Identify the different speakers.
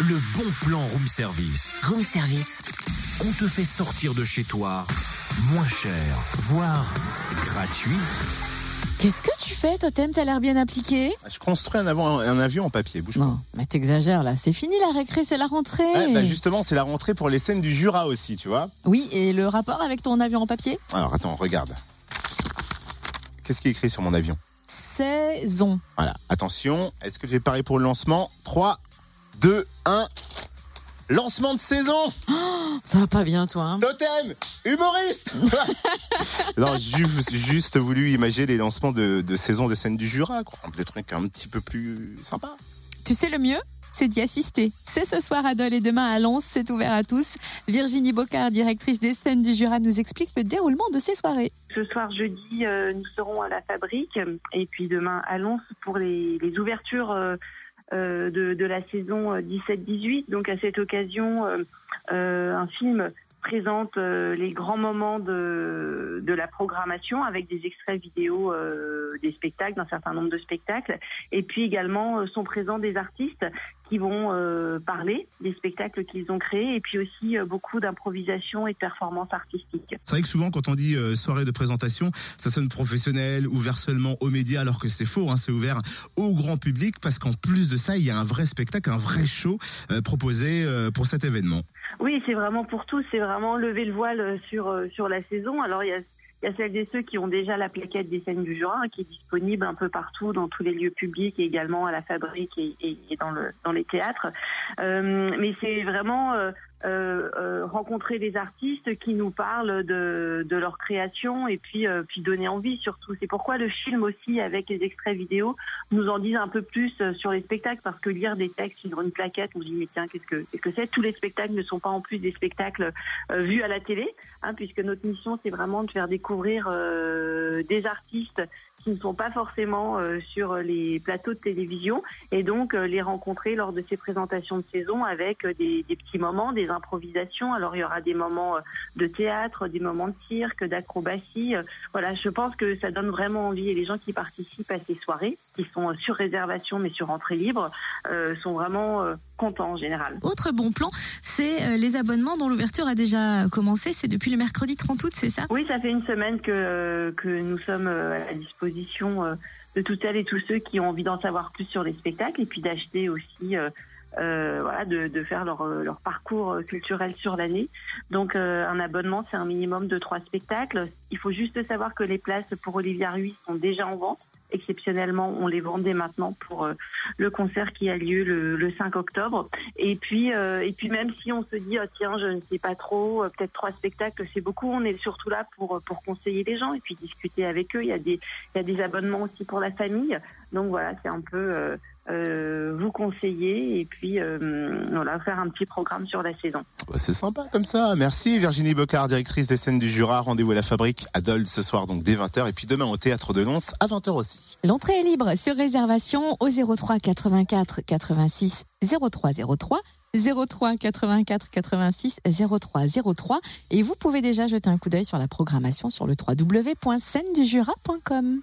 Speaker 1: le bon plan room service.
Speaker 2: Room service.
Speaker 1: On te fait sortir de chez toi moins cher, voire gratuit.
Speaker 3: Qu'est-ce que tu fais, Totem? T'as l'air bien appliqué?
Speaker 4: Je construis un, avion, un avion en papier, bouge pas.
Speaker 3: Non, mais t'exagères là. C'est fini la récré, c'est la rentrée.
Speaker 4: Ouais, bah justement, c'est la rentrée pour les scènes du Jura aussi, tu vois.
Speaker 3: Oui, et le rapport avec ton avion en papier?
Speaker 4: Alors attends, regarde. Qu'est-ce qui est écrit sur mon avion?
Speaker 3: Saison.
Speaker 4: Voilà, attention, est-ce que tu es paré pour le lancement? 3, 2, 1. Lancement de saison
Speaker 3: Ça va pas bien, toi. Hein
Speaker 4: Totem Humoriste Non, j'ai juste voulu imaginer les lancements de, de saison des scènes du Jura, quoi. Des trucs un petit peu plus sympas.
Speaker 3: Tu sais le mieux c'est d'y assister. C'est ce soir à Dole et demain à Lens, c'est ouvert à tous. Virginie Bocard, directrice des scènes du Jura, nous explique le déroulement de ces soirées.
Speaker 5: Ce soir jeudi, euh, nous serons à la fabrique et puis demain à Lens pour les, les ouvertures euh, de, de, la saison 17-18. Donc à cette occasion, un film présente les grands moments de, de, la programmation avec des extraits vidéo euh, des spectacles, d'un certain nombre de spectacles. Et puis également sont présents des artistes qui vont euh, parler des spectacles qu'ils ont créés et puis aussi euh, beaucoup d'improvisation et de performance artistique.
Speaker 6: C'est vrai que souvent quand on dit euh, soirée de présentation, ça sonne professionnel, ouvert seulement aux médias alors que c'est faux, hein, c'est ouvert au grand public parce qu'en plus de ça, il y a un vrai spectacle, un vrai show proposé pour cet événement.
Speaker 5: Oui, c'est vraiment pour tous, c'est vraiment lever le voile sur sur la saison. Alors il y a il y a celles et ceux qui ont déjà la plaquette des scènes du Jura, qui est disponible un peu partout dans tous les lieux publics également à la fabrique et, dans, le, dans les théâtres. Euh, mais c'est vraiment euh, euh, euh, rencontrer des artistes qui nous parlent de, de leur création et puis, euh, puis donner envie surtout. C'est pourquoi le film aussi, avec les extraits vidéo, nous en disent un peu plus euh, sur les spectacles parce que lire des textes sur une plaquette, on se dit mais tiens, qu'est-ce que c'est -ce que Tous les spectacles ne sont pas en plus des spectacles vus à la télé, hein, puisque notre mission c'est vraiment de faire découvrir des artistes qui ne sont pas forcément euh, sur les plateaux de télévision et donc euh, les rencontrer lors de ces présentations de saison avec euh, des, des, petits moments, des improvisations. Alors il y aura des moments de théâtre, des moments de cirque, d'acrobatie. Voilà, je pense que ça donne vraiment envie et les gens qui participent à ces soirées, qui sont sur réservation mais sur entrée libre, sont vraiment contents en général.
Speaker 3: Autre bon plan, c'est les abonnements dont l'ouverture a déjà commencé. C'est depuis le mercredi 30 août, c'est ça?
Speaker 5: Oui, ça fait une semaine que, que nous sommes à la disposition euh, de toutes celles et tous ceux qui ont envie d'en savoir plus sur les spectacles et puis d'acheter aussi euh, euh, voilà, de, de, faire leur, leur parcours culturel sur l'année. Donc un abonnement, c'est un minimum de trois spectacles. Il faut juste savoir que les places pour Olivia Ruiz sont déjà en vente exceptionnellement, on les vendait maintenant pour euh, le concert qui a lieu le, 5 octobre. Et puis, euh, et puis même si on se dit, oh, tiens, je ne sais pas trop, euh, peut-être trois spectacles, c'est beaucoup. On est surtout là pour pour conseiller les gens et puis discuter avec eux. Il y a des il y a des abonnements aussi pour la famille. Donc voilà, c'est un peu euh, vous conseiller et puis euh, voilà faire un petit programme sur la saison.
Speaker 4: C'est sympa comme ça. Merci Virginie Bocard, directrice des scènes du Jura. Rendez-vous à la fabrique à Dole ce soir donc dès 20h et puis demain au théâtre de Lons à 20h aussi.
Speaker 3: L'entrée est libre sur réservation au 03 84 86 03 03 03 84 86 03 03 et vous pouvez déjà jeter un coup d'œil sur la programmation sur le www.scène-du-jura.com.